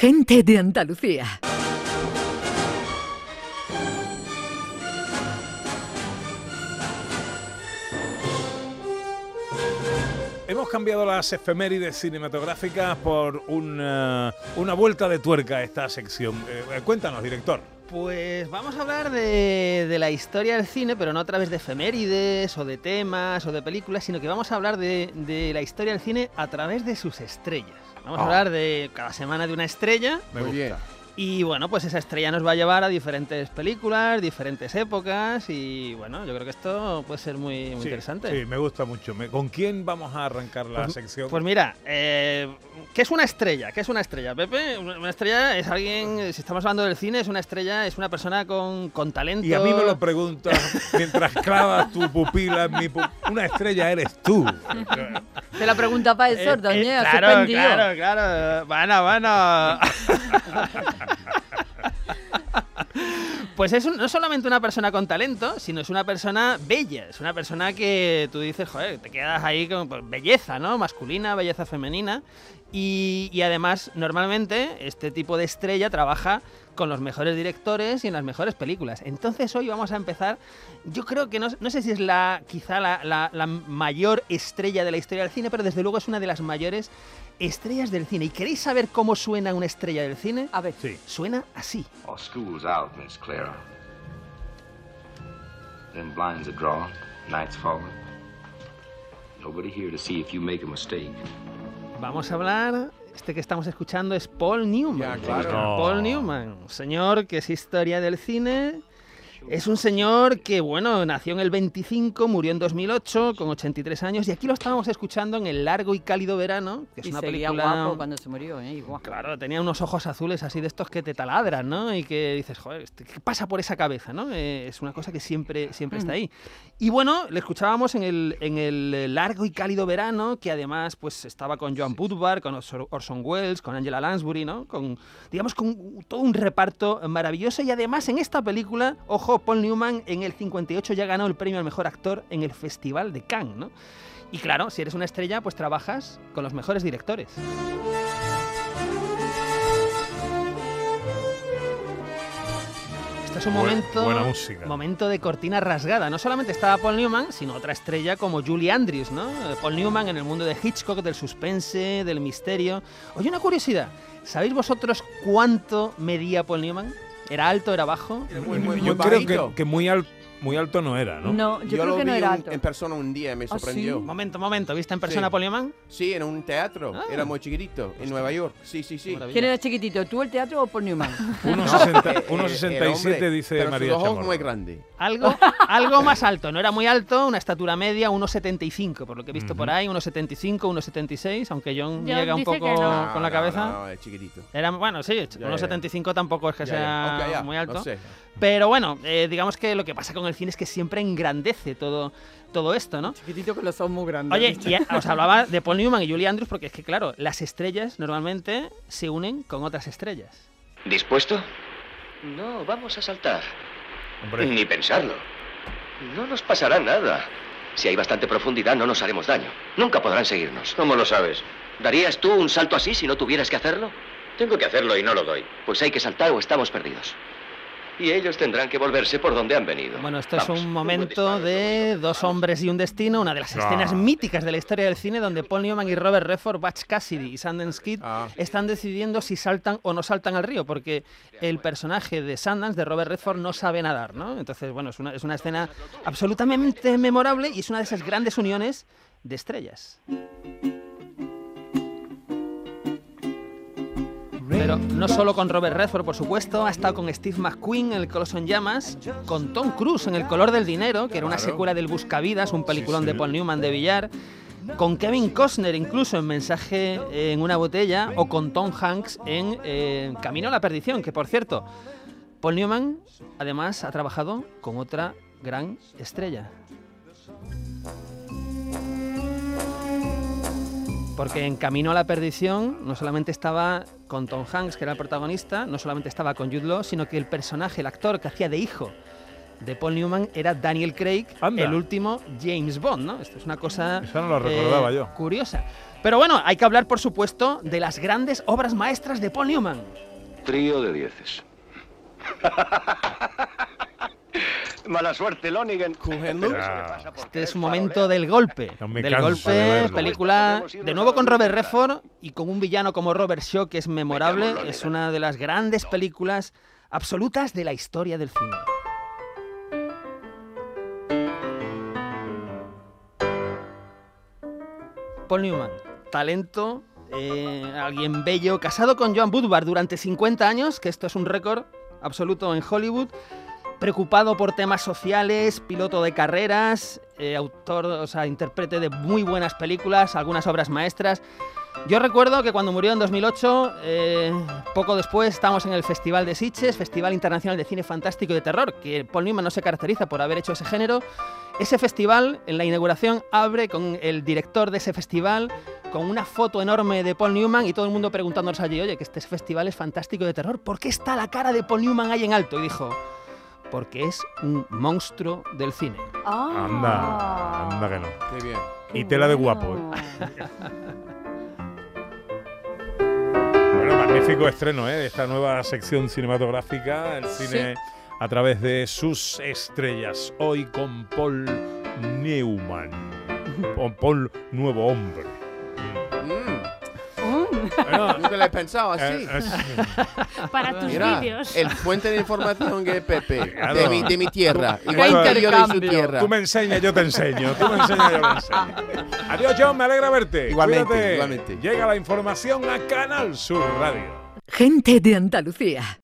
Gente de Andalucía. Hemos cambiado las efemérides cinematográficas por una, una vuelta de tuerca a esta sección. Eh, cuéntanos, director. Pues vamos a hablar de, de, la historia del cine, pero no a través de efemérides o de temas o de películas, sino que vamos a hablar de, de la historia del cine a través de sus estrellas. Vamos a hablar de cada semana de una estrella. Me gusta. Y bueno, pues esa estrella nos va a llevar a diferentes películas, diferentes épocas y bueno, yo creo que esto puede ser muy, muy Sí, interesante. Sí, me gusta mucho. ¿Con quién vamos a arrancar la Pues- sección? Pues mira, eh, ¿qué es una estrella? ¿Qué es una estrella, Pepe? Una estrella es alguien, si estamos hablando del cine, es una estrella, es una persona con, con talento. y a mí me lo preguntas mientras clavas tu pupila en mi pu- Una estrella eres tú. Te la pregunta para Eh, eso, eh, doña, claro, suspendido. claro, claro. Bueno, bueno. Pues es un- no solamente una persona con talento, sino es una persona bella. Es una persona que tú dices, joder, te quedas ahí con pues, belleza, ¿no? Masculina, belleza femenina. Y, además, normalmente, este tipo de estrella trabaja con los mejores directores y en las mejores películas. Entonces hoy vamos a empezar, yo creo que no, sé si es la quizá la mayor estrella de la historia del cine, pero desde luego es una de las mayores estrellas del cine. ¿Y queréis saber cómo suena una estrella del cine? A ver, Sí. Suena así. School's out, Miss Clara. Them blinds are drawn, night's falling. Nobody here to see if you make a mistake. Vamos a hablar. Este que estamos escuchando es Paul Newman. Ya, claro. No. Paul Newman, un señor que es historia del cine. Es un señor que, bueno, nació en el 25, murió en 2008, con 83 años, y aquí lo estábamos escuchando en El largo y cálido verano, que es y una película... guapo cuando se murió, ¿eh? Claro, tenía unos ojos azules así de estos que te taladran, ¿no? Y que dices, joder, este, ¿qué pasa por esa cabeza, no? Eh, es una cosa que siempre, siempre está ahí. Y bueno, le escuchábamos en el, en el largo y cálido verano, que además pues estaba con Joan Woodward, con Orson Orson Welles, con Angela Lansbury, ¿no? Con, digamos, con todo un reparto maravilloso. Y además en esta película, ojo, Paul Newman en el 58 ya ganó el premio al mejor actor en el Festival de Cannes, ¿no? Y claro, si eres una estrella, pues trabajas con los mejores directores. Este es un momento, buena momento de cortina rasgada. No solamente estaba Paul Newman, sino otra estrella como Julie Andrews, ¿no? Paul Newman en el mundo de Hitchcock, del suspense, del misterio. Oye, una curiosidad. ¿Sabéis vosotros cuánto medía Paul Newman? ¿Era alto, era bajo? Muy, muy, Yo creo que, que muy, al- muy alto no era, ¿no? No, yo, creo lo que no vi era un- alto. en persona un día, me ¿Ah, sorprendió. sí? Momento, momento. ¿Viste en persona Sí. Newman? Sí, en un teatro. Ah. Era muy chiquitito, en Nueva York. Sí, sí, sí. ¿Quién era chiquitito? ¿Tú el teatro o Paul Newman? 1,60 Eh, el 1,67 hombre, dice pero María sus ojos Chamorro. muy grande. Algo, algo más alto, no era muy alto, una estatura media, 1,75, por lo que he visto por ahí, 1,75, 1,76, aunque John John llega un dice poco que no. con la No, cabeza. No, no, es chiquitito. Era, bueno, sí, ya. 1,75 tampoco es que Ya, ya. sea Ok, ya, muy alto. No sé. Pero bueno, eh, digamos que lo que pasa con el cine es que siempre engrandece todo, todo esto, ¿no? Chiquitito que los son muy grandes. Oye, y a- os hablaba de Paul Newman y Julie Andrews porque es que, claro, las estrellas normalmente se unen con otras estrellas. ¿Dispuesto? No, vamos a saltar. Hombre, Ni pensarlo. No nos pasará nada. Si hay bastante profundidad, no nos haremos daño. Nunca podrán seguirnos. ¿Cómo lo sabes? ¿Darías tú un salto así si no tuvieras que hacerlo? Tengo que hacerlo y no lo doy. Pues hay que saltar o estamos perdidos. Y ellos tendrán que volverse por donde han venido. Bueno, esto Vamos, es un momento de dos hombres y un destino, una de las Ah. escenas míticas de la historia del cine, donde Paul Newman y Robert Redford, Butch Cassidy y Sundance Kid Ah. están decidiendo si saltan o no saltan al río, porque el personaje de Sundance, de Robert Redford, no sabe nadar, ¿no? Entonces, bueno, es una, es una escena absolutamente memorable y es una de esas grandes uniones de estrellas. Pero no solo con Robert Redford, por supuesto, ha estado con Steve McQueen en El Coloso en Llamas, con Tom Cruise en El Color del Dinero, que era una Claro. secuela del Buscavidas, un peliculón sí. de Paul Newman de Villar, con Kevin Costner incluso en Mensaje en una botella, o con Tom Hanks en eh, Camino a la Perdición, que por cierto, Paul Newman además ha trabajado con otra gran estrella. Porque en Camino a la Perdición no solamente estaba con Tom Hanks, que era el protagonista, no solamente estaba con Jude Law, sino que el personaje, el actor que hacía de hijo de Paul Newman era Daniel Craig, Anda. el último James Bond, ¿no? Esto es una cosa no recordaba yo. curiosa. Pero bueno, hay que hablar, por supuesto, de las grandes obras maestras de Paul Newman. Trío de dieces. Mala suerte, Lonigan. Ah, Este es un momento del golpe. No del de golpe, película de nuevo con Robert Redford y con un villano como Robert Shaw que es memorable. Es una de las grandes películas absolutas de la historia del cine. Paul Newman, talento, eh, alguien bello, casado con Joan Woodward durante 50 años, que esto es un récord absoluto en Hollywood, preocupado por temas sociales, piloto de carreras, eh, autor, o sea, intérprete de muy buenas películas, algunas obras maestras. Yo recuerdo que cuando murió en 2008, eh, poco después estábamos en el Festival de Sitges, Festival Internacional de Cine Fantástico y de Terror, que Paul Newman no se caracteriza por haber hecho ese género. Ese festival, en la inauguración, abre con el director de ese festival, con una foto enorme de Paul Newman y todo el mundo preguntándonos allí, oye, que este festival es fantástico de terror, ¿por qué está la cara de Paul Newman ahí en alto? Y dijo, porque es un monstruo del cine. Ah. Anda, anda que no. Qué bien. Y tela de guapo. ¿eh? Bueno, magnífico estreno ¿eh? de esta nueva sección cinematográfica, el cine a través de sus estrellas. Hoy con Paul Newman. Con Paul Nuevo Hombre. Bueno, nunca lo he pensado así. eh, es- Para tus Mira, vídeos. el fuente de información que es Pepe, Claro. de mi, de mi tierra, Tú- igual que yo de su intercambio. tierra. Tú me enseñas, yo te enseño. Tú me enseñas, yo te enseño. Adiós, John. Me alegra verte. Igualmente, Cuídate. igualmente. Llega la información a Canal Sur Radio. Gente de Andalucía.